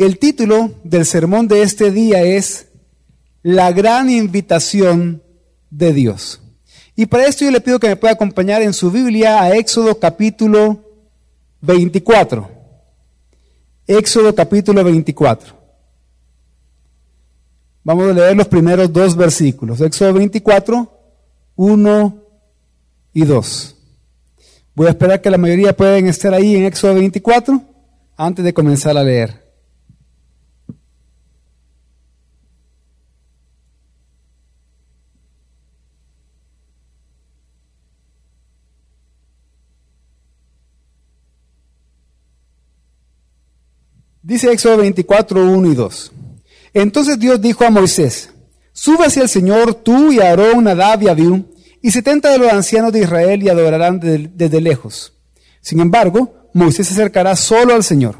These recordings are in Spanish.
El título del sermón de este día es La gran invitación de Dios. Y para esto yo le pido que me pueda acompañar en su Biblia a Éxodo capítulo 24. Éxodo capítulo 24. Vamos a leer los primeros dos versículos. Éxodo 24, 1 y 2. Voy a esperar que la mayoría puedan estar ahí en Éxodo 24 antes de comenzar a leer. Dice Éxodo 24, 1 y 2. Entonces Dios dijo a Moisés, sube hacia el Señor tú y Aarón, Nadab y Abiú, y setenta de los ancianos de Israel y adorarán desde, lejos. Sin embargo, Moisés se acercará solo al Señor.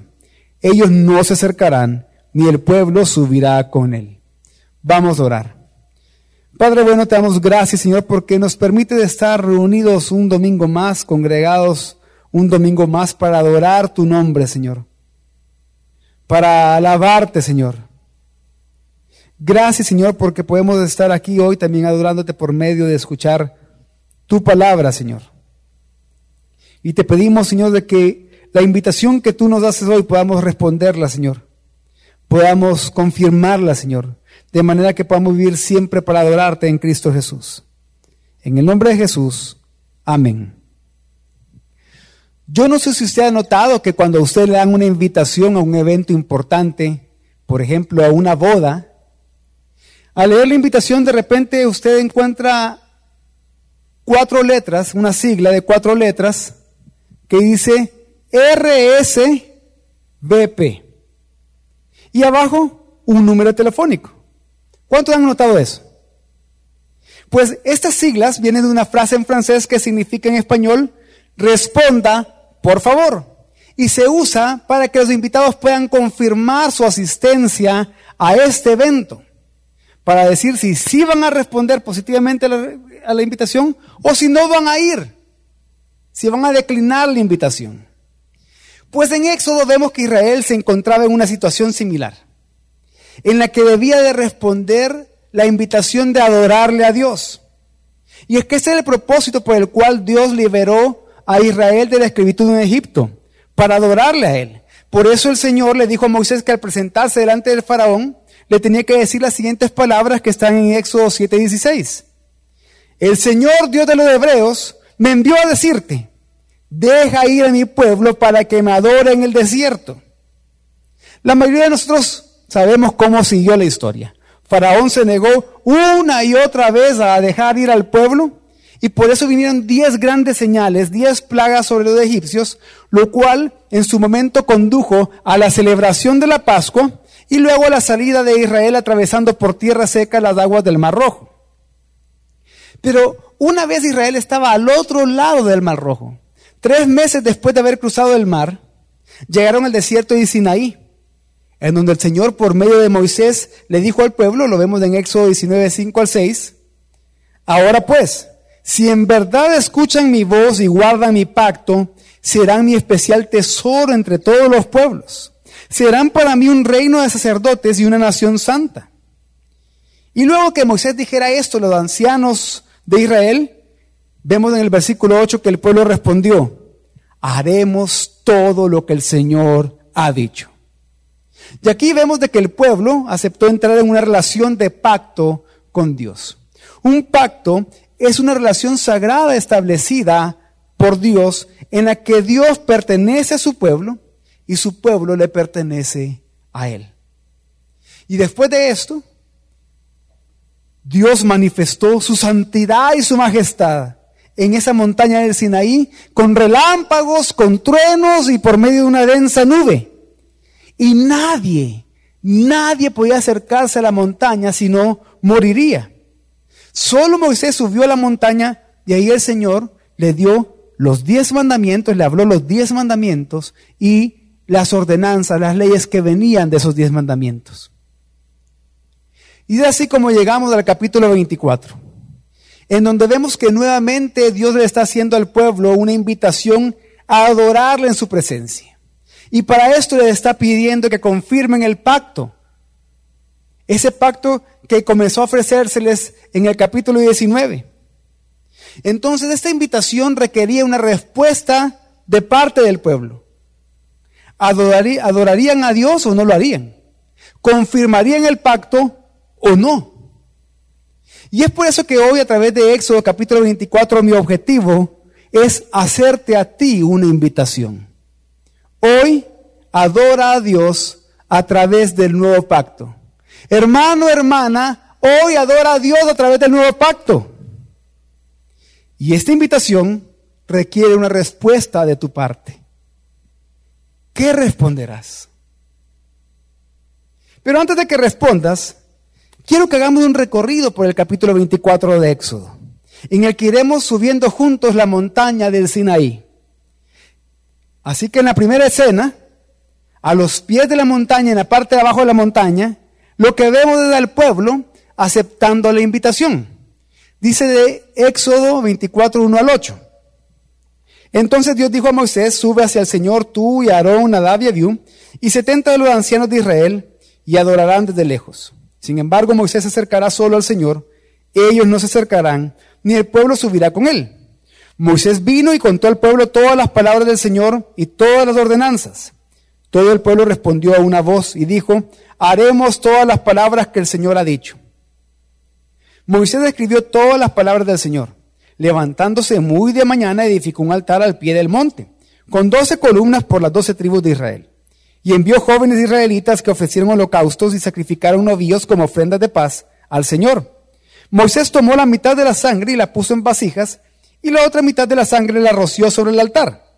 Ellos no se acercarán, ni el pueblo subirá con él. Vamos a orar. Padre bueno, te damos gracias, Señor, porque nos permite estar reunidos un domingo más, congregados un domingo más para adorar tu nombre, Señor para alabarte, Señor. Gracias, Señor, porque podemos estar aquí hoy también adorándote por medio de escuchar tu palabra, Señor. Y te pedimos, Señor, de que la invitación que tú nos haces hoy podamos responderla, Señor. Podamos confirmarla, Señor, de manera que podamos vivir siempre para adorarte en Cristo Jesús. En el nombre de Jesús, amén. Yo no sé si usted ha notado que cuando a usted le dan una invitación a un evento importante, por ejemplo, a una boda, al leer la invitación de repente usted encuentra cuatro letras, una sigla de cuatro letras, que dice RSVP. Y abajo un número telefónico. ¿Cuántos han notado eso? Pues estas siglas vienen de una frase en francés que significa en español, responda por favor. Y se usa para que los invitados puedan confirmar su asistencia a este evento. Para decir si sí van a responder positivamente a la, invitación o si no van a ir. Si van a declinar la invitación. Pues en Éxodo vemos que Israel se encontraba en una situación similar, en la que debía de responder la invitación de adorarle a Dios. Y es que ese es el propósito por el cual Dios liberó a Israel de la esclavitud en Egipto, para adorarle a él. Por eso el Señor le dijo a Moisés que al presentarse delante del faraón, le tenía que decir las siguientes palabras que están en Éxodo 7:16. El Señor Dios de los hebreos me envió a decirte, deja ir a mi pueblo para que me adore en el desierto. La mayoría de nosotros sabemos cómo siguió la historia. Faraón se negó una y otra vez a dejar ir al pueblo y por eso vinieron diez grandes señales, diez plagas sobre los egipcios, lo cual en su momento condujo a la celebración de la Pascua y luego a la salida de Israel atravesando por tierra seca las aguas del Mar Rojo. Pero una vez Israel estaba al otro lado del Mar Rojo, tres meses después de haber cruzado el mar, llegaron al desierto de Sinaí, en donde el Señor por medio de Moisés le dijo al pueblo, lo vemos en Éxodo 19, 5 al 6, ahora pues, si en verdad escuchan mi voz y guardan mi pacto, serán mi especial tesoro entre todos los pueblos. Serán para mí un reino de sacerdotes y una nación santa. Y luego que Moisés dijera esto, los ancianos de Israel, vemos en el versículo 8 que el pueblo respondió, haremos todo lo que el Señor ha dicho. Y aquí vemos de que el pueblo aceptó entrar en una relación de pacto con Dios. Un pacto es una relación sagrada establecida por Dios en la que Dios pertenece a su pueblo y su pueblo le pertenece a Él. Y después de esto, Dios manifestó su santidad y su majestad en esa montaña del Sinaí con relámpagos, con truenos y por medio de una densa nube. Y nadie, nadie podía acercarse a la montaña si no moriría. Solo Moisés subió a la montaña y ahí el Señor le dio los diez mandamientos, le habló los diez mandamientos y las ordenanzas, las leyes que venían de esos diez mandamientos. Y es así como llegamos al capítulo 24, en donde vemos que nuevamente Dios le está haciendo al pueblo una invitación a adorarle en su presencia. Y para esto les está pidiendo que confirmen el pacto. Ese pacto que comenzó a ofrecérseles en el capítulo 19. Entonces esta invitación requería una respuesta de parte del pueblo. ¿Adorarían a Dios o no lo harían? ¿Confirmarían el pacto o no? Y es por eso que hoy a través de Éxodo capítulo 24 mi objetivo es hacerte a ti una invitación. Hoy adora a Dios a través del nuevo pacto. Hermano, hermana, hoy adora a Dios a través del nuevo pacto. Y esta invitación requiere una respuesta de tu parte. ¿Qué responderás? Pero antes de que respondas, quiero que hagamos un recorrido por el capítulo 24 de Éxodo, en el que iremos subiendo juntos la montaña del Sinaí. Así que en la primera escena, a los pies de la montaña, en la parte de abajo de la montaña, lo que vemos es al pueblo aceptando la invitación. Dice de Éxodo 24, 1 al 8. Entonces Dios dijo a Moisés, sube hacia el Señor tú y Aarón, Nadab y Abiú, y setenta de los ancianos de Israel, y adorarán desde lejos. Sin embargo, Moisés se acercará solo al Señor, ellos no se acercarán, ni el pueblo subirá con él. Moisés vino y contó al pueblo todas las palabras del Señor y todas las ordenanzas. Todo el pueblo respondió a una voz y dijo, haremos todas las palabras que el Señor ha dicho. Moisés escribió todas las palabras del Señor. Levantándose muy de mañana, edificó un altar al pie del monte, con doce columnas por las doce tribus de Israel. Y envió jóvenes israelitas que ofrecieron holocaustos y sacrificaron novillos como ofrendas de paz al Señor. Moisés tomó la mitad de la sangre y la puso en vasijas, y la otra mitad de la sangre la roció sobre el altar.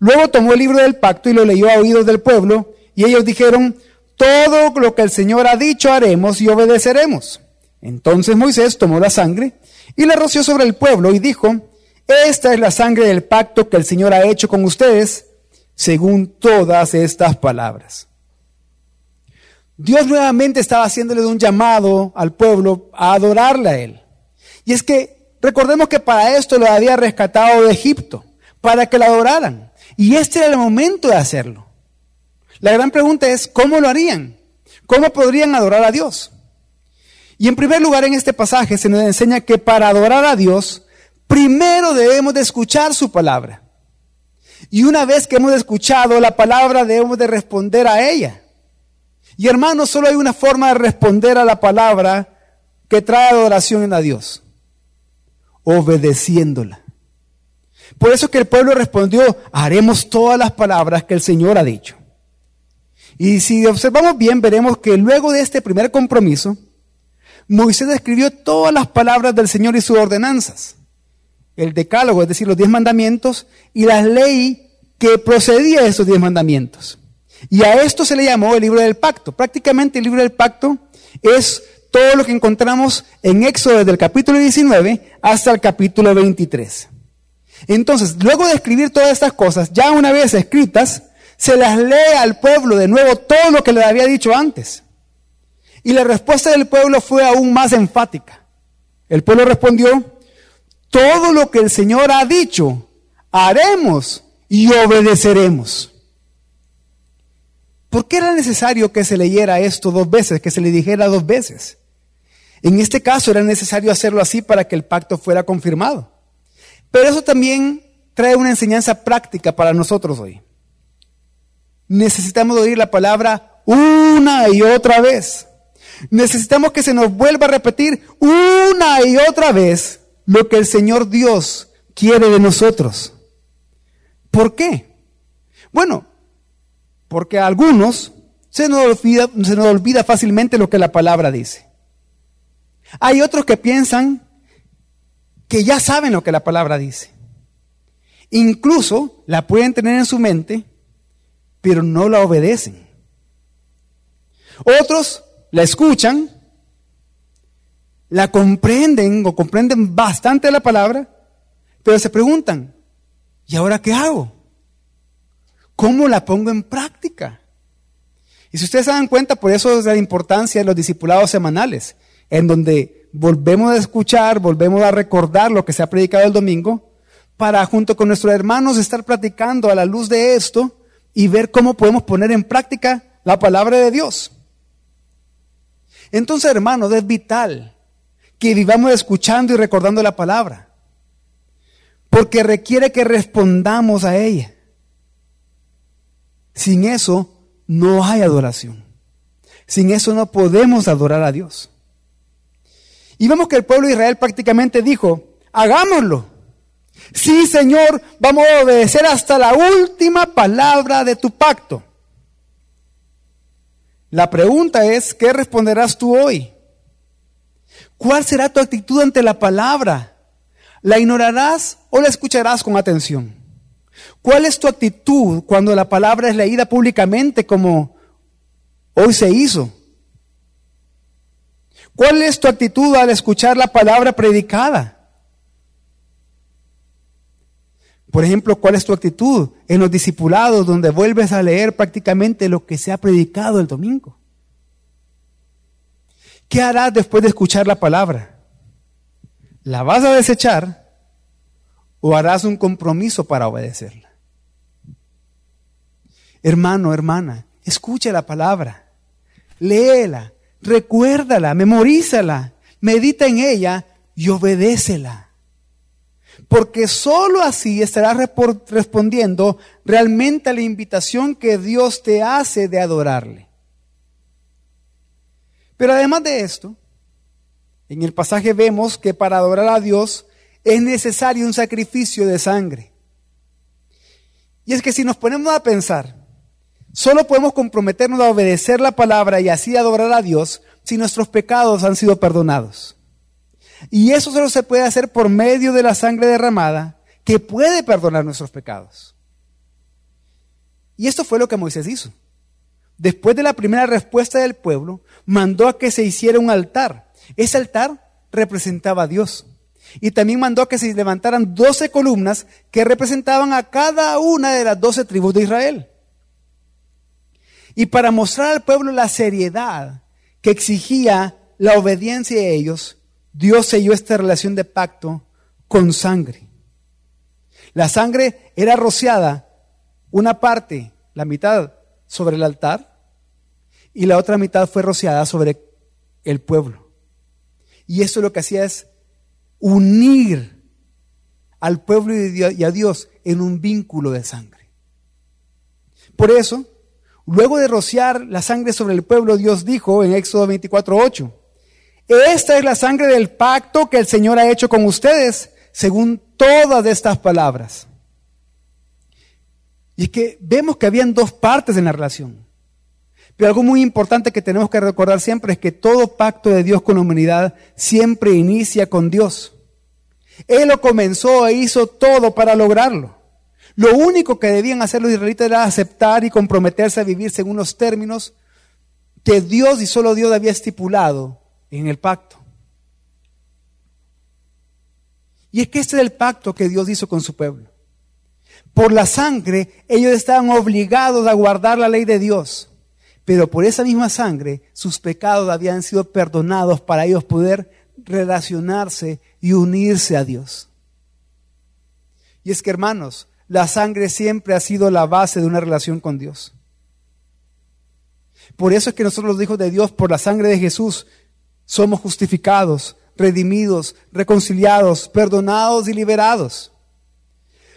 Luego tomó el libro del pacto y lo leyó a oídos del pueblo, y ellos dijeron, todo lo que el Señor ha dicho haremos y obedeceremos. Entonces Moisés tomó la sangre y la roció sobre el pueblo y dijo, esta es la sangre del pacto que el Señor ha hecho con ustedes, según todas estas palabras. Dios nuevamente estaba haciéndole un llamado al pueblo a adorarle a Él. Y es que recordemos que para esto lo había rescatado de Egipto, para que lo adoraran. Y este era el momento de hacerlo. La gran pregunta es, ¿cómo lo harían? ¿Cómo podrían adorar a Dios? Y en primer lugar, en este pasaje se nos enseña que para adorar a Dios, primero debemos de escuchar su palabra. Y una vez que hemos escuchado la palabra, debemos de responder a ella. Y hermanos, solo hay una forma de responder a la palabra que trae adoración a Dios. Obedeciéndola. Por eso que el pueblo respondió, haremos todas las palabras que el Señor ha dicho. Y si observamos bien, veremos que luego de este primer compromiso, Moisés escribió todas las palabras del Señor y sus ordenanzas. El decálogo, es decir, los diez mandamientos y la ley que procedía de esos diez mandamientos. Y a esto se le llamó el libro del pacto. Prácticamente el libro del pacto es todo lo que encontramos en Éxodo desde el capítulo 19 hasta el capítulo 23. Entonces, luego de escribir todas estas cosas, ya una vez escritas, se las lee al pueblo de nuevo todo lo que le había dicho antes. Y la respuesta del pueblo fue aún más enfática. El pueblo respondió, todo lo que el Señor ha dicho, haremos y obedeceremos. ¿Por qué era necesario que se leyera esto dos veces, que se le dijera dos veces? En este caso era necesario hacerlo así para que el pacto fuera confirmado. Pero eso también trae una enseñanza práctica para nosotros hoy. Necesitamos oír la palabra una y otra vez. Necesitamos que se nos vuelva a repetir una y otra vez lo que el Señor Dios quiere de nosotros. ¿Por qué? Bueno, porque a algunos se nos, olvida, se nos olvida fácilmente lo que la palabra dice. Hay otros que piensan que ya saben lo que la palabra dice. Incluso la pueden tener en su mente, pero no la obedecen. Otros la escuchan, la comprenden o comprenden bastante la palabra, pero se preguntan, ¿y ahora qué hago? ¿Cómo la pongo en práctica? Y si ustedes se dan cuenta, por eso es la importancia de los discipulados semanales, en donde volvemos a escuchar, volvemos a recordar lo que se ha predicado el domingo, para junto con nuestros hermanos estar platicando a la luz de esto, y ver cómo podemos poner en práctica la palabra de Dios. Entonces, hermanos, es vital que vivamos escuchando y recordando la palabra, porque requiere que respondamos a ella. Sin eso no hay adoración. Sin eso no podemos adorar a Dios. Y vemos que el pueblo de Israel prácticamente dijo, hagámoslo. Sí, Señor, vamos a obedecer hasta la última palabra de tu pacto. La pregunta es, ¿qué responderás tú hoy? ¿Cuál será tu actitud ante la palabra? ¿La ignorarás o la escucharás con atención? ¿Cuál es tu actitud cuando la palabra es leída públicamente como hoy se hizo? ¿Cuál es tu actitud al escuchar la palabra predicada? Por ejemplo, ¿cuál es tu actitud en los discipulados donde vuelves a leer prácticamente lo que se ha predicado el domingo? ¿Qué harás después de escuchar la palabra? ¿La vas a desechar o harás un compromiso para obedecerla? Hermano, hermana, escucha la palabra, léela, recuérdala, memorízala, medita en ella y obedécela porque sólo así estarás respondiendo realmente a la invitación que Dios te hace de adorarle. Pero además de esto, en el pasaje vemos que para adorar a Dios es necesario un sacrificio de sangre. Y es que si nos ponemos a pensar, solo podemos comprometernos a obedecer la palabra y así adorar a Dios si nuestros pecados han sido perdonados. Y eso solo se puede hacer por medio de la sangre derramada que puede perdonar nuestros pecados. Y esto fue lo que Moisés hizo. Después de la primera respuesta del pueblo, mandó a que se hiciera un altar. Ese altar representaba a Dios. Y también mandó a que se levantaran doce columnas que representaban a cada una de las doce tribus de Israel. Y para mostrar al pueblo la seriedad que exigía la obediencia de ellos, Dios selló esta relación de pacto con sangre. La sangre era rociada, una parte, la mitad, sobre el altar y la otra mitad fue rociada sobre el pueblo. Y eso lo que hacía es unir al pueblo y a Dios en un vínculo de sangre. Por eso, luego de rociar la sangre sobre el pueblo, Dios dijo en Éxodo 24:8, esta es la sangre del pacto que el Señor ha hecho con ustedes, según todas estas palabras. Y es que vemos que habían dos partes en la relación. Pero algo muy importante que tenemos que recordar siempre es que todo pacto de Dios con la humanidad siempre inicia con Dios. Él lo comenzó e hizo todo para lograrlo. Lo único que debían hacer los israelitas era aceptar y comprometerse a vivir según los términos que Dios y solo Dios había estipulado en el pacto. Y es que este es el pacto que Dios hizo con su pueblo. Por la sangre ellos estaban obligados a guardar la ley de Dios, pero por esa misma sangre sus pecados habían sido perdonados para ellos poder relacionarse y unirse a Dios. Y es que hermanos, la sangre siempre ha sido la base de una relación con Dios. Por eso es que nosotros los hijos de Dios, por la sangre de Jesús, somos justificados, redimidos, reconciliados, perdonados y liberados.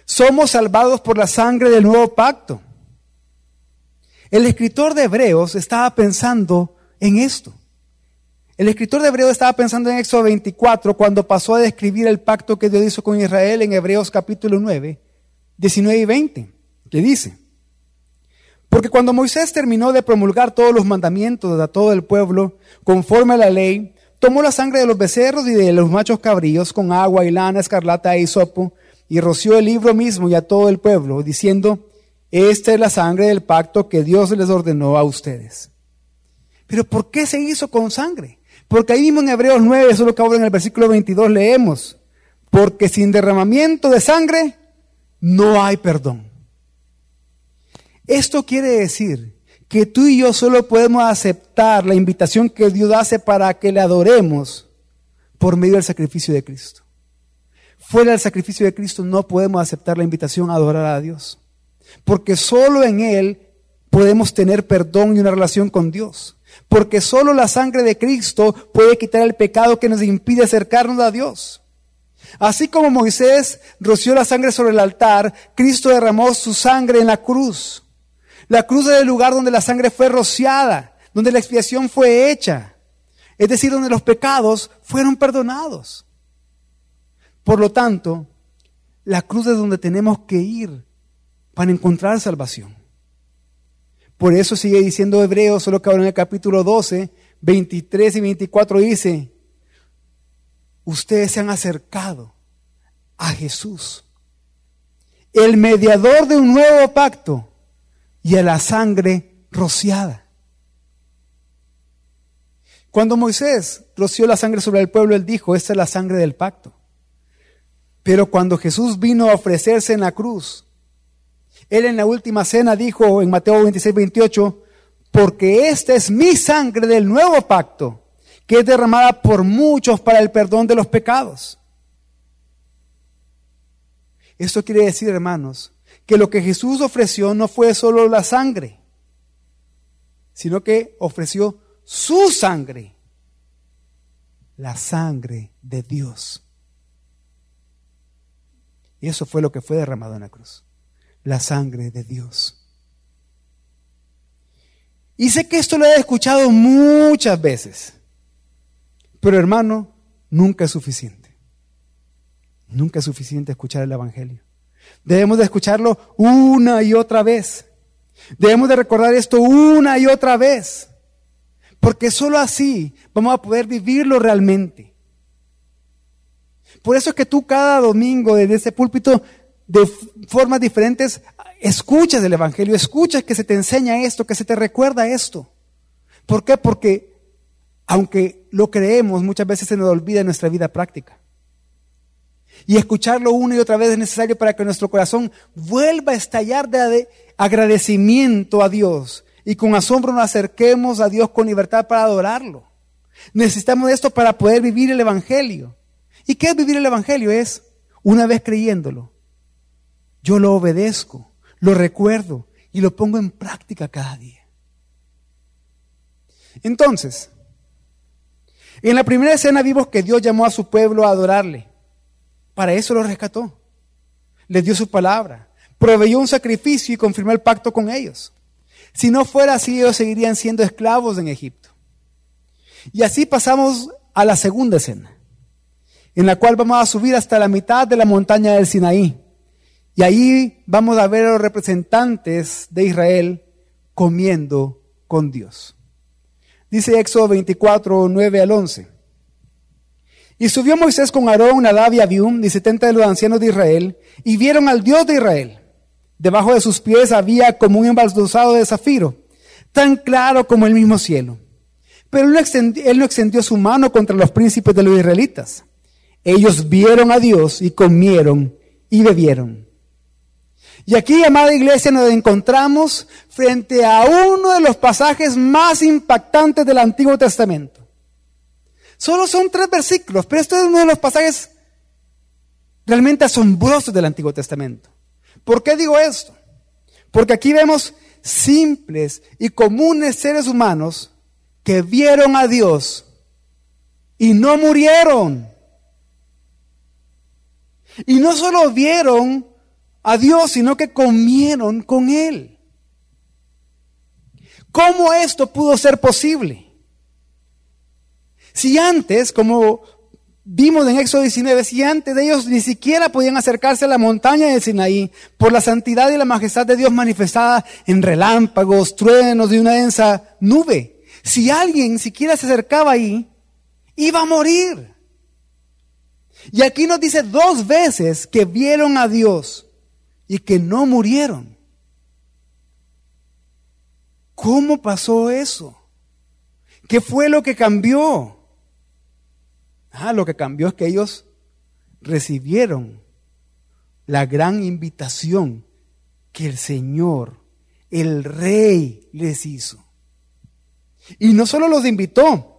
Somos salvados por la sangre del nuevo pacto. El escritor de Hebreos estaba pensando en esto. El escritor de Hebreos estaba pensando en Éxodo 24 cuando pasó a describir el pacto que Dios hizo con Israel en Hebreos capítulo 9, 19 y 20, que dice, porque cuando Moisés terminó de promulgar todos los mandamientos a todo el pueblo, conforme a la ley, tomó la sangre de los becerros y de los machos cabríos con agua y lana, escarlata e hisopo, y roció el libro mismo y a todo el pueblo, diciendo, esta es la sangre del pacto que Dios les ordenó a ustedes. Pero ¿por qué se hizo con sangre? Porque ahí mismo en Hebreos 9, eso es lo que ahora en el versículo 22 leemos, porque sin derramamiento de sangre no hay perdón. Esto quiere decir que tú y yo solo podemos aceptar la invitación que Dios hace para que le adoremos por medio del sacrificio de Cristo. Fuera del sacrificio de Cristo no podemos aceptar la invitación a adorar a Dios. porque solo en Él podemos tener perdón y una relación con Dios. Porque solo la sangre de Cristo puede quitar el pecado que nos impide acercarnos a Dios. Así como Moisés roció la sangre sobre el altar, Cristo derramó su sangre en la cruz. La cruz es el lugar donde la sangre fue rociada, donde la expiación fue hecha. Es decir, donde los pecados fueron perdonados. Por lo tanto, la cruz es donde tenemos que ir para encontrar salvación. Por eso sigue diciendo Hebreos, solo que ahora en el capítulo 12, 23 y 24 dice, ustedes se han acercado a Jesús, el mediador de un nuevo pacto y a la sangre rociada. Cuando Moisés roció la sangre sobre el pueblo, él dijo, esta es la sangre del pacto. Pero cuando Jesús vino a ofrecerse en la cruz, él en la última cena dijo en Mateo 26, 28, porque esta es mi sangre del nuevo pacto, que es derramada por muchos para el perdón de los pecados. Esto quiere decir, hermanos, que lo que Jesús ofreció no fue solo la sangre, sino que ofreció su sangre, la sangre de Dios. Y eso fue lo que fue derramado en la cruz, la sangre de Dios. Y sé que esto lo he escuchado muchas veces, pero hermano, nunca es suficiente. Nunca es suficiente escuchar el Evangelio. Debemos de escucharlo una y otra vez. Debemos de recordar esto una y otra vez. Porque sólo así vamos a poder vivirlo realmente. Por eso es que tú cada domingo desde ese púlpito, de formas diferentes, escuchas el Evangelio, escuchas que se te enseña esto, que se te recuerda esto. ¿Por qué? Porque aunque lo creemos, muchas veces se nos olvida en nuestra vida práctica. Y escucharlo una y otra vez es necesario para que nuestro corazón vuelva a estallar de agradecimiento a Dios y con asombro nos acerquemos a Dios con libertad para adorarlo. Necesitamos esto para poder vivir el Evangelio. ¿Y qué es vivir el Evangelio? Es, una vez creyéndolo, yo lo obedezco, lo recuerdo y lo pongo en práctica cada día. Entonces, en la primera escena vimos que Dios llamó a su pueblo a adorarle. Para eso lo rescató. Les dio su palabra. Proveyó un sacrificio y confirmó el pacto con ellos. Si no fuera así, ellos seguirían siendo esclavos en Egipto. Y así pasamos a la segunda escena, en la cual vamos a subir hasta la mitad de la montaña del Sinaí. Y ahí vamos a ver a los representantes de Israel comiendo con Dios. Dice Éxodo 24, 9 al 11. Y subió Moisés con Aarón, Nadab y Abium y setenta de los ancianos de Israel, y vieron al Dios de Israel. Debajo de sus pies había como un embaldosado de zafiro, tan claro como el mismo cielo. Pero él no extendió su mano contra los príncipes de los israelitas. Ellos vieron a Dios y comieron y bebieron. Y aquí, amada iglesia, nos encontramos frente a uno de los pasajes más impactantes del Antiguo Testamento. Solo son tres versículos, pero este es uno de los pasajes realmente asombrosos del Antiguo Testamento. ¿Por qué digo esto? Porque aquí vemos simples y comunes seres humanos que vieron a Dios y no murieron. Y no solo vieron a Dios, sino que comieron con Él. ¿Cómo esto pudo ser posible? Si antes, como vimos en Éxodo 19, si antes de ellos ni siquiera podían acercarse a la montaña de Sinaí por la santidad y la majestad de Dios manifestada en relámpagos, truenos y una densa nube. Si alguien siquiera se acercaba ahí, iba a morir. Y aquí nos dice dos veces que vieron a Dios y que no murieron. ¿Cómo pasó eso? ¿Qué fue lo que cambió? Ah, lo que cambió es que ellos recibieron la gran invitación que el Señor, el Rey, les hizo. Y no solo los invitó,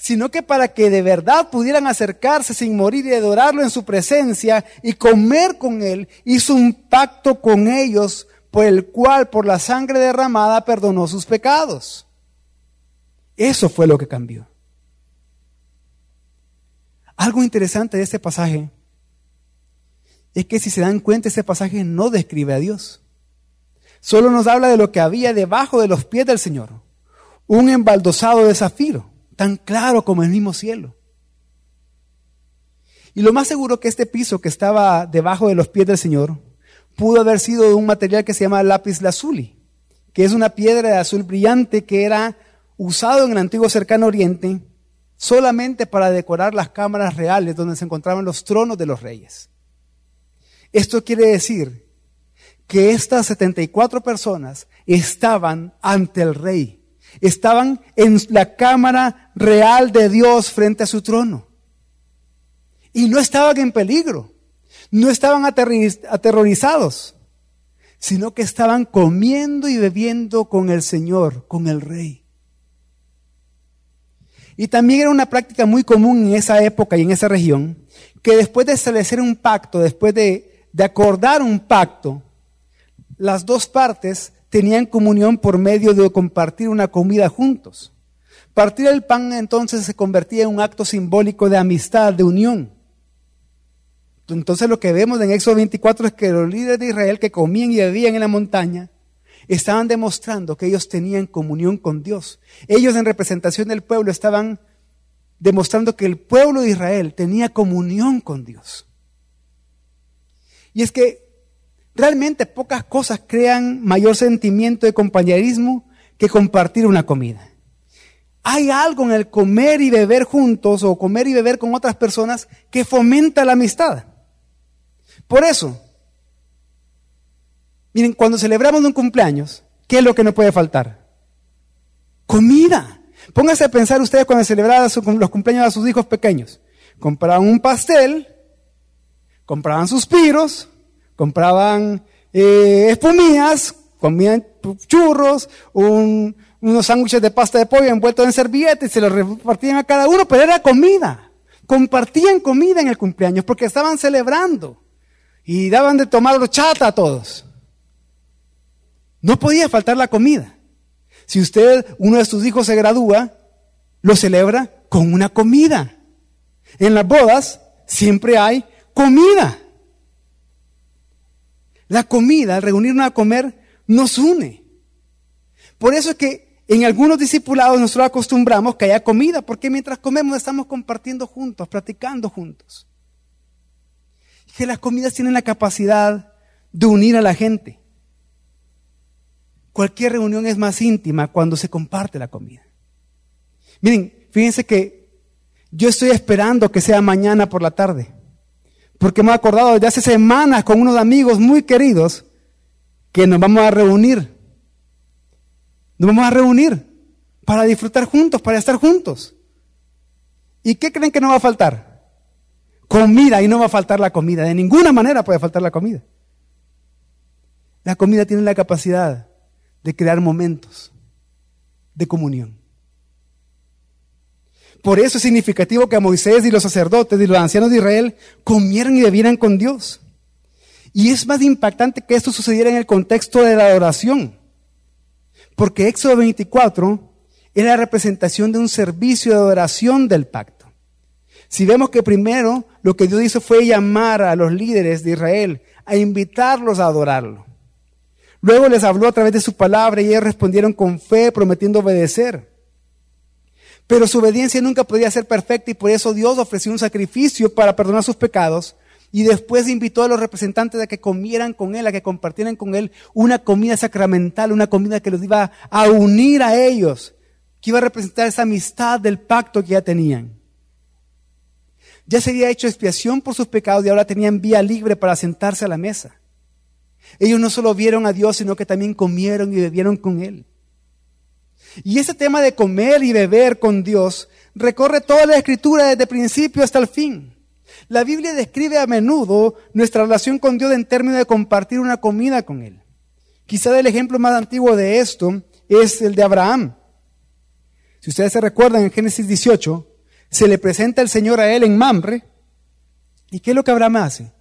sino que para que de verdad pudieran acercarse sin morir y adorarlo en su presencia y comer con Él, hizo un pacto con ellos por el cual por la sangre derramada perdonó sus pecados. Eso fue lo que cambió. Algo interesante de este pasaje es que si se dan cuenta, ese pasaje no describe a Dios. Solo nos habla de lo que había debajo de los pies del Señor. Un embaldosado de zafiro, tan claro como el mismo cielo. Y lo más seguro que este piso que estaba debajo de los pies del Señor pudo haber sido de un material que se llama lápiz lazuli, que es una piedra de azul brillante que era usado en el antiguo cercano oriente solamente para decorar las cámaras reales donde se encontraban los tronos de los reyes. Esto quiere decir que estas 74 personas estaban ante el rey, estaban en la cámara real de Dios frente a su trono. Y no estaban en peligro, no estaban aterrorizados, sino que estaban comiendo y bebiendo con el Señor, con el rey. Y también era una práctica muy común en esa época y en esa región, que después de establecer un pacto, después de, acordar un pacto, las dos partes tenían comunión por medio de compartir una comida juntos. Partir el pan entonces se convertía en un acto simbólico de amistad, de unión. Entonces lo que vemos en Éxodo 24 es que los líderes de Israel que comían y bebían en la montaña estaban demostrando que ellos tenían comunión con Dios. Ellos en representación del pueblo estaban demostrando que el pueblo de Israel tenía comunión con Dios. Y es que realmente pocas cosas crean mayor sentimiento de compañerismo que compartir una comida. Hay algo en el comer y beber juntos o comer y beber con otras personas que fomenta la amistad. Por eso, miren, cuando celebramos un cumpleaños, ¿qué es lo que no puede faltar? Comida. Póngase a pensar ustedes cuando celebraban los cumpleaños a sus hijos pequeños. Compraban un pastel, compraban suspiros, compraban eh, espumillas, comían churros, unos sándwiches de pasta de pollo envueltos en servilleta y se los repartían a cada uno, pero era comida. Compartían comida en el cumpleaños porque estaban celebrando y daban de tomar chata a todos. No podía faltar la comida. Si usted, uno de sus hijos se gradúa, lo celebra con una comida. En las bodas siempre hay comida. La comida, al reunirnos a comer, nos une. Por eso es que en algunos discipulados nosotros acostumbramos que haya comida, porque mientras comemos estamos compartiendo juntos, practicando juntos que las comidas tienen la capacidad de unir a la gente. Cualquier reunión es más íntima cuando se comparte la comida. Miren, fíjense que yo estoy esperando que sea mañana por la tarde, porque me he acordado desde hace semanas con unos amigos muy queridos que nos vamos a reunir. Nos vamos a reunir para disfrutar juntos, para estar juntos. ¿Y qué creen que no va a faltar? comida y no va a faltar la comida. De ninguna manera puede faltar la comida. La comida tiene la capacidad de crear momentos de comunión. Por eso es significativo que Moisés y los sacerdotes y los ancianos de Israel comieran y bebieran con Dios. Y es más impactante que esto sucediera en el contexto de la adoración. Porque Éxodo 24 era la representación de un servicio de adoración del pacto. Si vemos que primero lo que Dios hizo fue llamar a los líderes de Israel, a invitarlos a adorarlo. Luego les habló a través de su palabra y ellos respondieron con fe, prometiendo obedecer. Pero su obediencia nunca podía ser perfecta y por eso Dios ofreció un sacrificio para perdonar sus pecados y después invitó a los representantes a que comieran con Él, a que compartieran con Él una comida sacramental, una comida que los iba a unir a ellos, que iba a representar esa amistad del pacto que ya tenían. Ya se había hecho expiación por sus pecados y ahora tenían vía libre para sentarse a la mesa. Ellos no solo vieron a Dios, sino que también comieron y bebieron con Él. Y ese tema de comer y beber con Dios recorre toda la escritura desde el principio hasta el fin. La Biblia describe a menudo nuestra relación con Dios en términos de compartir una comida con Él. Quizá el ejemplo más antiguo de esto es el de Abraham. Si ustedes se recuerdan en Génesis 18, se le presenta el Señor a él en Mamre. ¿Y qué es lo que Abraham hace?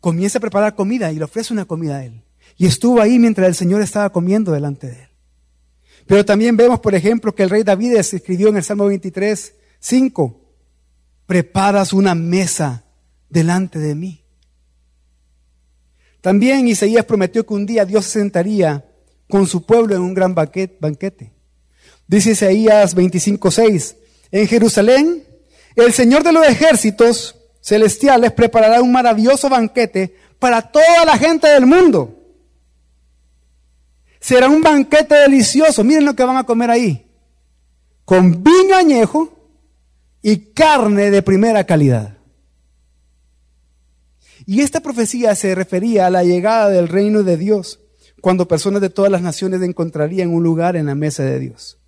Comienza a preparar comida y le ofrece una comida a él. Y estuvo ahí mientras el Señor estaba comiendo delante de él. Pero también vemos, por ejemplo, que el rey David escribió en el Salmo 23, 5, preparas una mesa delante de mí. También Isaías prometió que un día Dios se sentaría con su pueblo en un gran banquete. Dice Isaías 25:6, en Jerusalén el Señor de los ejércitos celestiales preparará un maravilloso banquete para toda la gente del mundo. Será un banquete delicioso. Miren lo que van a comer ahí. Con vino añejo y carne de primera calidad. Y esta profecía se refería a la llegada del reino de Dios, cuando personas de todas las naciones encontrarían un lugar en la mesa de Dios.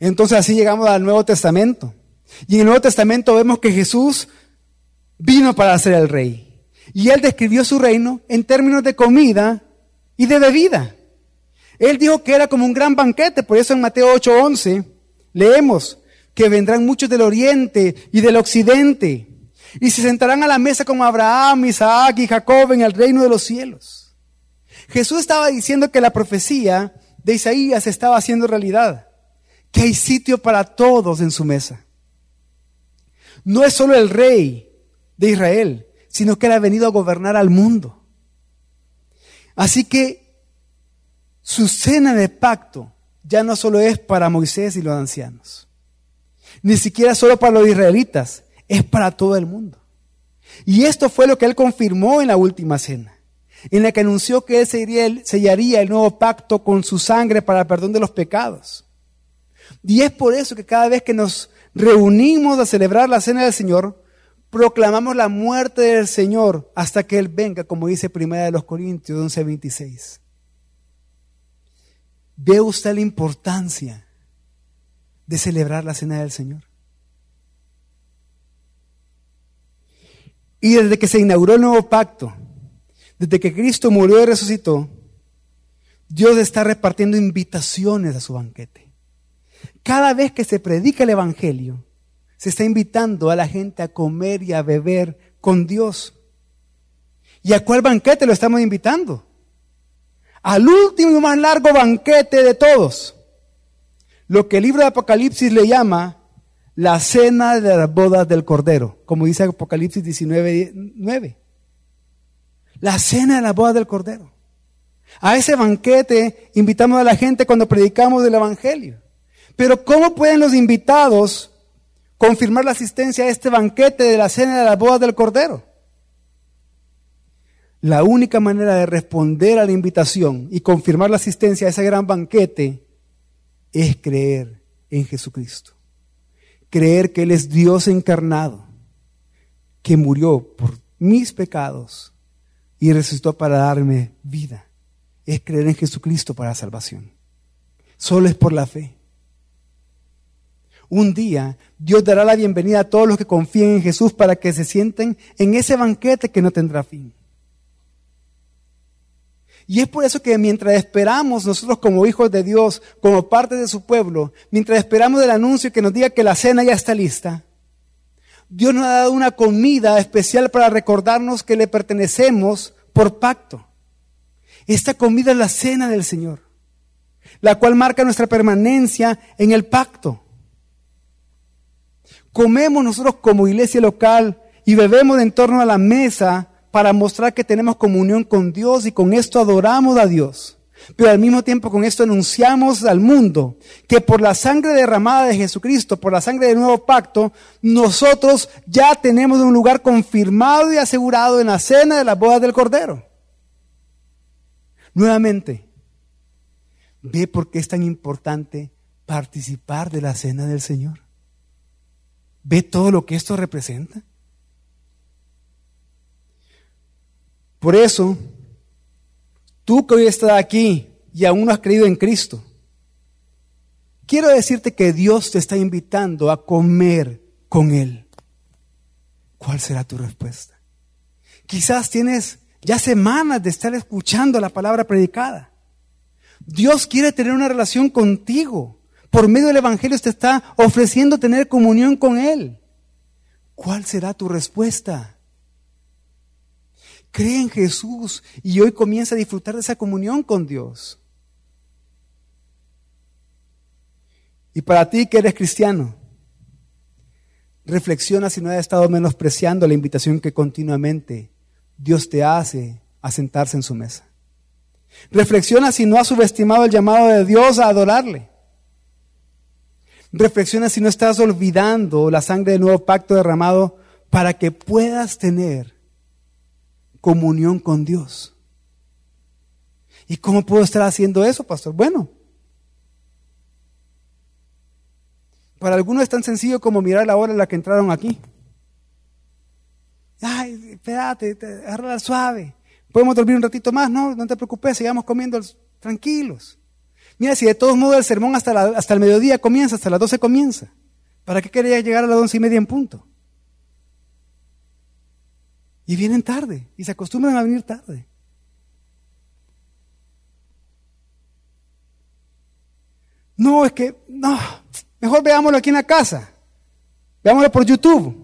Entonces así llegamos al Nuevo Testamento. Y en el Nuevo Testamento vemos que Jesús vino para ser el rey. Y él describió su reino en términos de comida y de bebida. Él dijo que era como un gran banquete, por eso en Mateo 8:11 leemos que vendrán muchos del oriente y del occidente y se sentarán a la mesa con Abraham, Isaac y Jacob en el reino de los cielos. Jesús estaba diciendo que la profecía de Isaías estaba haciendo realidad, que hay sitio para todos en su mesa. No es solo el rey de Israel, sino que él ha venido a gobernar al mundo. Así que su cena de pacto ya no solo es para Moisés y los ancianos, ni siquiera solo para los israelitas, es para todo el mundo. Y esto fue lo que él confirmó en la última cena, en la que anunció que él sellaría el nuevo pacto con su sangre para el perdón de los pecados. Y es por eso que cada vez que nos reunimos a celebrar la cena del Señor, proclamamos la muerte del Señor hasta que Él venga, como dice Primera de los Corintios 11:26. ¿Ve usted la importancia de celebrar la cena del Señor? Y desde que se inauguró el nuevo pacto, desde que Cristo murió y resucitó, Dios está repartiendo invitaciones a su banquete. Cada vez que se predica el Evangelio, se está invitando a la gente a comer y a beber con Dios. ¿Y a cuál banquete lo estamos invitando? Al último y más largo banquete de todos. Lo que el libro de Apocalipsis le llama la cena de las bodas del Cordero, como dice Apocalipsis 19, 9. La cena de las bodas del Cordero. A ese banquete invitamos a la gente cuando predicamos del Evangelio. Pero ¿cómo pueden los invitados confirmar la asistencia a este banquete de la cena de las bodas del Cordero? La única manera de responder a la invitación y confirmar la asistencia a ese gran banquete es creer en Jesucristo creer que Él es Dios encarnado, que murió por mis pecados y resucitó para darme vida. Es creer en Jesucristo para salvación. Solo es por la fe. Un día Dios dará la bienvenida a todos los que confíen en Jesús para que se sienten en ese banquete que no tendrá fin. Y es por eso que mientras esperamos nosotros como hijos de Dios, como parte de su pueblo, mientras esperamos el anuncio que nos diga que la cena ya está lista, Dios nos ha dado una comida especial para recordarnos que le pertenecemos por pacto. Esta comida es la cena del Señor, la cual marca nuestra permanencia en el pacto. Comemos nosotros como iglesia local y bebemos en torno a la mesa para mostrar que tenemos comunión con Dios y con esto adoramos a Dios. Pero al mismo tiempo con esto anunciamos al mundo que por la sangre derramada de Jesucristo, por la sangre del nuevo pacto, nosotros ya tenemos un lugar confirmado y asegurado en la cena de las bodas del Cordero. Nuevamente, ve por qué es tan importante participar de la cena del Señor. Ve todo lo que esto representa. Por eso, tú que hoy estás aquí y aún no has creído en Cristo, quiero decirte que Dios te está invitando a comer con Él. ¿Cuál será tu respuesta? Quizás tienes ya semanas de estar escuchando la palabra predicada. Dios quiere tener una relación contigo. Por medio del Evangelio te está ofreciendo tener comunión con Él. ¿Cuál será tu respuesta? Cree en Jesús y hoy comienza a disfrutar de esa comunión con Dios. Y para ti que eres cristiano, reflexiona si no has estado menospreciando la invitación que continuamente Dios te hace a sentarse en su mesa. Reflexiona si no has subestimado el llamado de Dios a adorarle. Reflexiona si no estás olvidando la sangre del nuevo pacto derramado para que puedas tener comunión con Dios. ¿Y cómo puedo estar haciendo eso, pastor? Bueno, para algunos es tan sencillo como mirar la hora en la que entraron aquí. Ay, espérate, agarra suave. ¿Podemos dormir un ratito más? No, no te preocupes, sigamos comiendo tranquilos. Mira, si de todos modos el sermón hasta, hasta el mediodía comienza, hasta las 12 comienza. ¿Para qué quería llegar a las once y media en punto? Y vienen tarde, y se acostumbran a venir tarde. No, es que, no, mejor veámoslo aquí en la casa. Veámoslo por YouTube.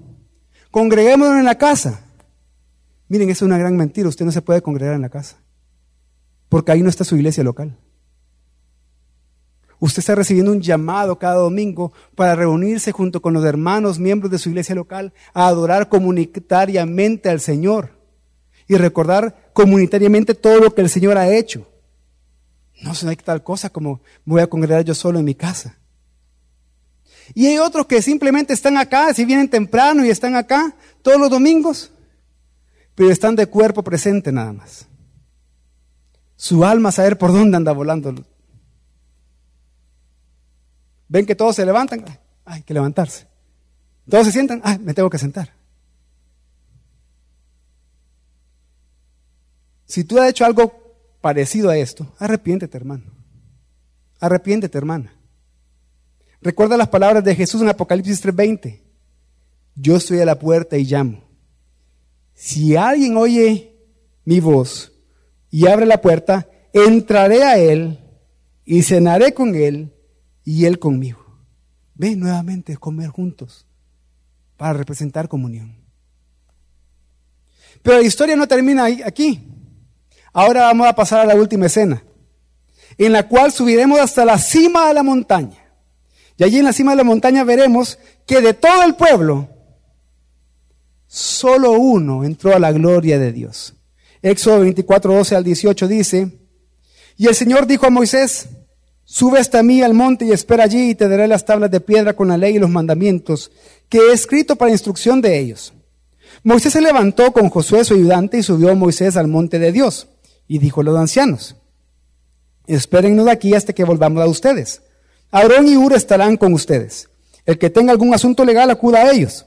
Congreguémonos en la casa. Miren, es una gran mentira. Usted no se puede congregar en la casa. Porque ahí no está su iglesia local. Usted está recibiendo un llamado cada domingo para reunirse junto con los hermanos miembros de su iglesia local a adorar comunitariamente al Señor y recordar comunitariamente todo lo que el Señor ha hecho. No, no hay tal cosa como voy a congregar yo solo en mi casa. Y hay otros que simplemente están acá, si vienen temprano y están acá todos los domingos, pero están de cuerpo presente nada más. Su alma saber por dónde anda volando Ven que todos se levantan, hay que levantarse. Todos se sientan, ay, me tengo que sentar. Si tú has hecho algo parecido a esto, arrepiéntete, hermano. Arrepiéntete, hermana. Recuerda las palabras de Jesús en Apocalipsis 3:20. Yo estoy a la puerta y llamo. Si alguien oye mi voz y abre la puerta, entraré a él y cenaré con él y Él conmigo. Ven nuevamente a comer juntos para representar comunión. Pero la historia no termina aquí. Ahora vamos a pasar a la última escena, en la cual subiremos hasta la cima de la montaña. Y allí en la cima de la montaña veremos que de todo el pueblo, solo uno entró a la gloria de Dios. Éxodo 24, 12 al 18 dice, y el Señor dijo a Moisés, Sube hasta mí al monte y espera allí y te daré las tablas de piedra con la ley y los mandamientos que he escrito para instrucción de ellos. Moisés se levantó con Josué su ayudante y subió Moisés al monte de Dios. Y dijo a los ancianos, espérennos aquí hasta que volvamos a ustedes. Aarón y Ur estarán con ustedes. El que tenga algún asunto legal acuda a ellos.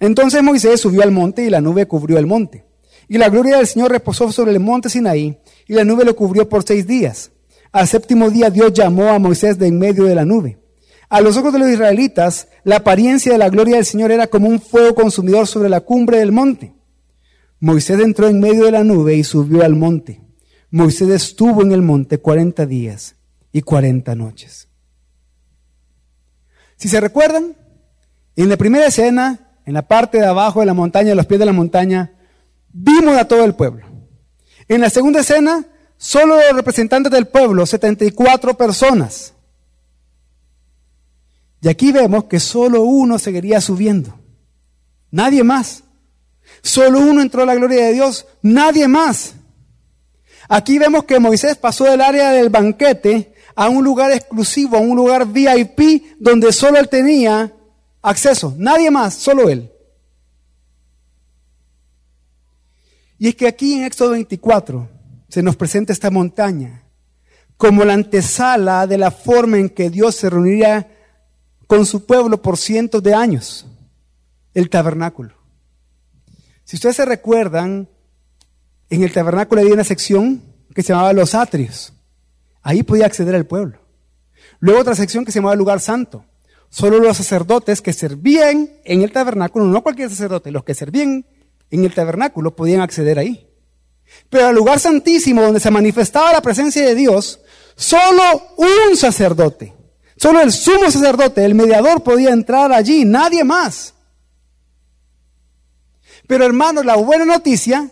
Entonces Moisés subió al monte y la nube cubrió el monte. Y la gloria del Señor reposó sobre el monte Sinaí y la nube lo cubrió por seis días. Al séptimo día Dios llamó a Moisés de en medio de la nube. A los ojos de los israelitas, la apariencia de la gloria del Señor era como un fuego consumidor sobre la cumbre del monte. Moisés entró en medio de la nube y subió al monte. Moisés estuvo en el monte cuarenta días y cuarenta noches. Si se recuerdan, en la primera escena, en la parte de abajo de la montaña, a los pies de la montaña, vimos a todo el pueblo. En la segunda escena, Solo los representantes del pueblo, 74 personas. Y aquí vemos que solo uno seguiría subiendo. Nadie más. Solo uno entró a la gloria de Dios. Nadie más. Aquí vemos que Moisés pasó del área del banquete a un lugar exclusivo, a un lugar VIP donde solo él tenía acceso. Nadie más, solo él. Y es que aquí en Éxodo 24 se nos presenta esta montaña como la antesala de la forma en que Dios se reuniría con su pueblo por cientos de años, el tabernáculo. Si ustedes se recuerdan, en el tabernáculo había una sección que se llamaba los atrios. Ahí podía acceder el pueblo. Luego otra sección que se llamaba lugar santo. Solo los sacerdotes que servían en el tabernáculo, no cualquier sacerdote, los que servían en el tabernáculo podían acceder ahí. Pero al lugar santísimo donde se manifestaba la presencia de Dios, solo un sacerdote, solo el sumo sacerdote, el mediador podía entrar allí, nadie más. Pero hermanos, la buena noticia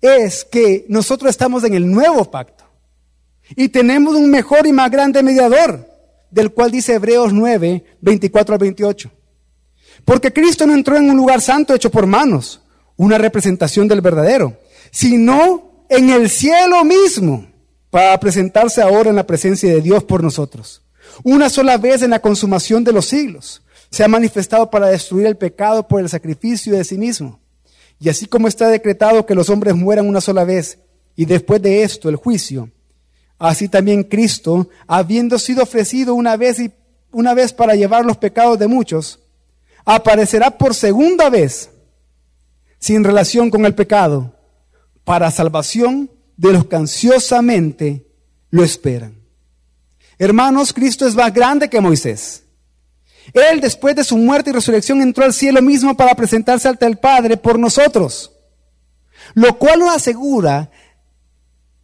es que nosotros estamos en el nuevo pacto y tenemos un mejor y más grande mediador, del cual dice Hebreos 9, 24 al 28. Porque Cristo no entró en un lugar santo hecho por manos, una representación del verdadero, sino en el cielo mismo, para presentarse ahora en la presencia de Dios por nosotros. Una sola vez en la consumación de los siglos, se ha manifestado para destruir el pecado por el sacrificio de sí mismo y así como está decretado que los hombres mueran una sola vez y después de esto el juicio, así también Cristo, habiendo sido ofrecido una vez y una vez para llevar los pecados de muchos, aparecerá por segunda vez sin relación con el pecado para salvación de los que ansiosamente lo esperan. Hermanos, Cristo es más grande que Moisés. Él, después de su muerte y resurrección, entró al cielo mismo para presentarse ante el Padre por nosotros. Lo cual nos asegura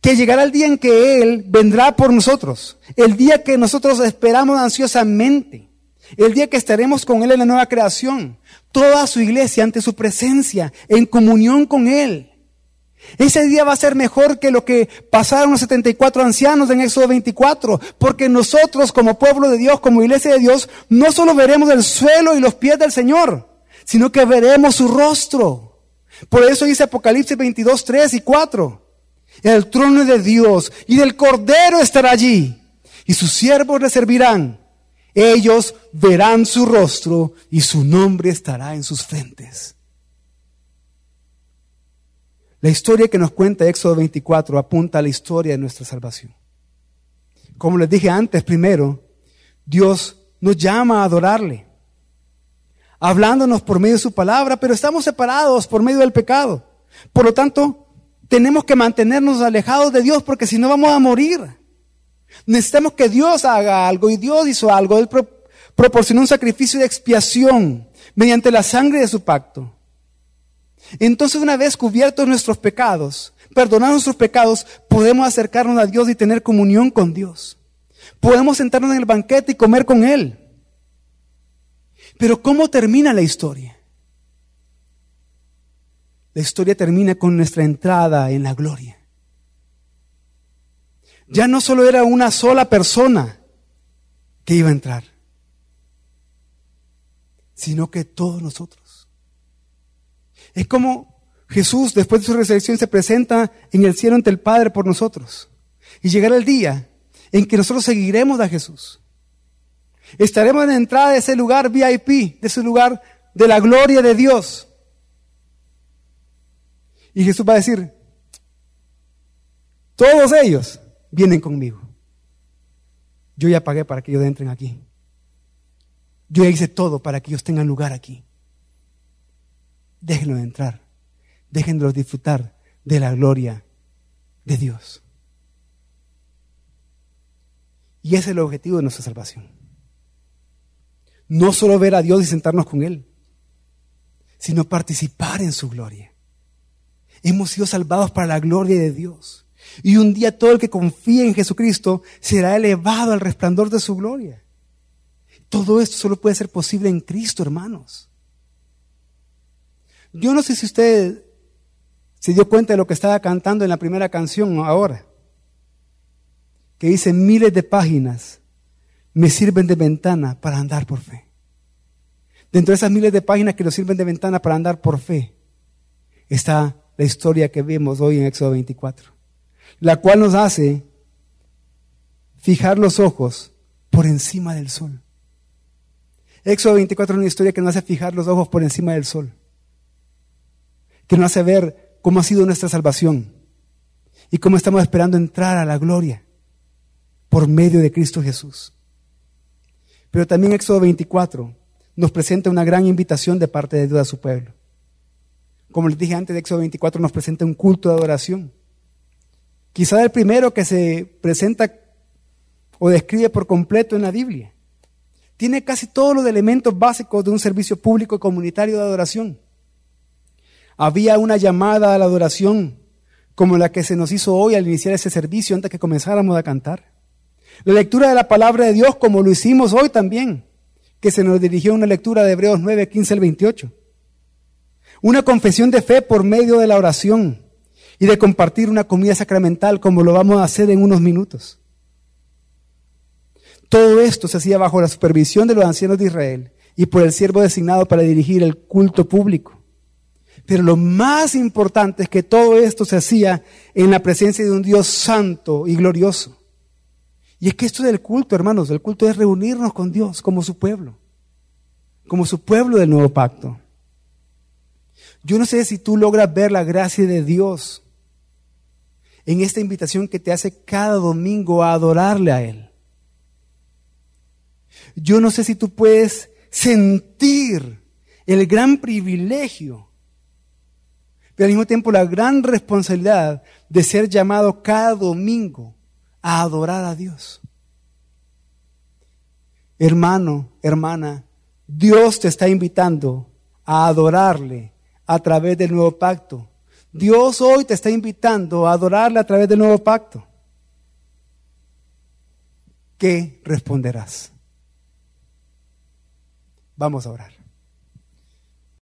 que llegará el día en que Él vendrá por nosotros. El día que nosotros esperamos ansiosamente. El día que estaremos con Él en la nueva creación. Toda su iglesia ante su presencia, en comunión con Él. Ese día va a ser mejor que lo que pasaron los 74 ancianos en Éxodo 24, porque nosotros como pueblo de Dios, como iglesia de Dios, no solo veremos el suelo y los pies del Señor, sino que veremos su rostro. Por eso dice Apocalipsis 22, 3 y 4. El trono de Dios y del Cordero estará allí, y sus siervos le servirán. Ellos verán su rostro y su nombre estará en sus frentes. La historia que nos cuenta Éxodo 24 apunta a la historia de nuestra salvación. Como les dije antes, primero, Dios nos llama a adorarle, hablándonos por medio de su palabra, pero estamos separados por medio del pecado. Por lo tanto, tenemos que mantenernos alejados de Dios porque si no vamos a morir. Necesitamos que Dios haga algo y Dios hizo algo. Él proporcionó un sacrificio de expiación mediante la sangre de su pacto. Entonces una vez cubiertos nuestros pecados, perdonados nuestros pecados, podemos acercarnos a Dios y tener comunión con Dios. Podemos sentarnos en el banquete y comer con Él. Pero ¿cómo termina la historia? La historia termina con nuestra entrada en la gloria. Ya no solo era una sola persona que iba a entrar, sino que todos nosotros. Es como Jesús, después de su resurrección, se presenta en el cielo ante el Padre por nosotros. Y llegará el día en que nosotros seguiremos a Jesús. Estaremos en la entrada de ese lugar VIP, de ese lugar de la gloria de Dios. Y Jesús va a decir, todos ellos vienen conmigo. Yo ya pagué para que ellos entren aquí. Yo ya hice todo para que ellos tengan lugar aquí déjenlo entrar, déjenlos disfrutar de la gloria de Dios. Y ese es el objetivo de nuestra salvación. No solo ver a Dios y sentarnos con Él, sino participar en su gloria. Hemos sido salvados para la gloria de Dios. Y un día todo el que confíe en Jesucristo será elevado al resplandor de su gloria. Todo esto solo puede ser posible en Cristo, hermanos. Yo no sé si usted se dio cuenta de lo que estaba cantando en la primera canción ahora, que dice miles de páginas me sirven de ventana para andar por fe. Dentro de esas miles de páginas que nos sirven de ventana para andar por fe, está la historia que vemos hoy en Éxodo 24, la cual nos hace fijar los ojos por encima del sol. Éxodo 24 es una historia que nos hace fijar los ojos por encima del sol que nos hace ver cómo ha sido nuestra salvación y cómo estamos esperando entrar a la gloria por medio de Cristo Jesús. Pero también Éxodo 24 nos presenta una gran invitación de parte de Dios a su pueblo. Como les dije antes, Éxodo 24 nos presenta un culto de adoración. Quizá el primero que se presenta o describe por completo en la Biblia. Tiene casi todos los elementos básicos de un servicio público y comunitario de adoración. Había una llamada a la adoración como la que se nos hizo hoy al iniciar ese servicio antes que comenzáramos a cantar. La lectura de la palabra de Dios como lo hicimos hoy también, que se nos dirigió una lectura de Hebreos 9, 15 al 28. una confesión de fe por medio de la oración y de compartir una comida sacramental como lo vamos a hacer en unos minutos. Todo esto se hacía bajo la supervisión de los ancianos de Israel y por el siervo designado para dirigir el culto público. Pero lo más importante es que todo esto se hacía en la presencia de un Dios santo y glorioso. Y es que esto del culto, hermanos, el culto es reunirnos con Dios como su pueblo, como su pueblo del nuevo pacto. Yo no sé si tú logras ver la gracia de Dios en esta invitación que te hace cada domingo a adorarle a Él. Yo no sé si tú puedes sentir el gran privilegio, pero al mismo tiempo la gran responsabilidad de ser llamado cada domingo a adorar a Dios. Hermano, hermana, Dios te está invitando a adorarle a través del nuevo pacto. Dios hoy te está invitando a adorarle a través del nuevo pacto. ¿Qué responderás? Vamos a orar.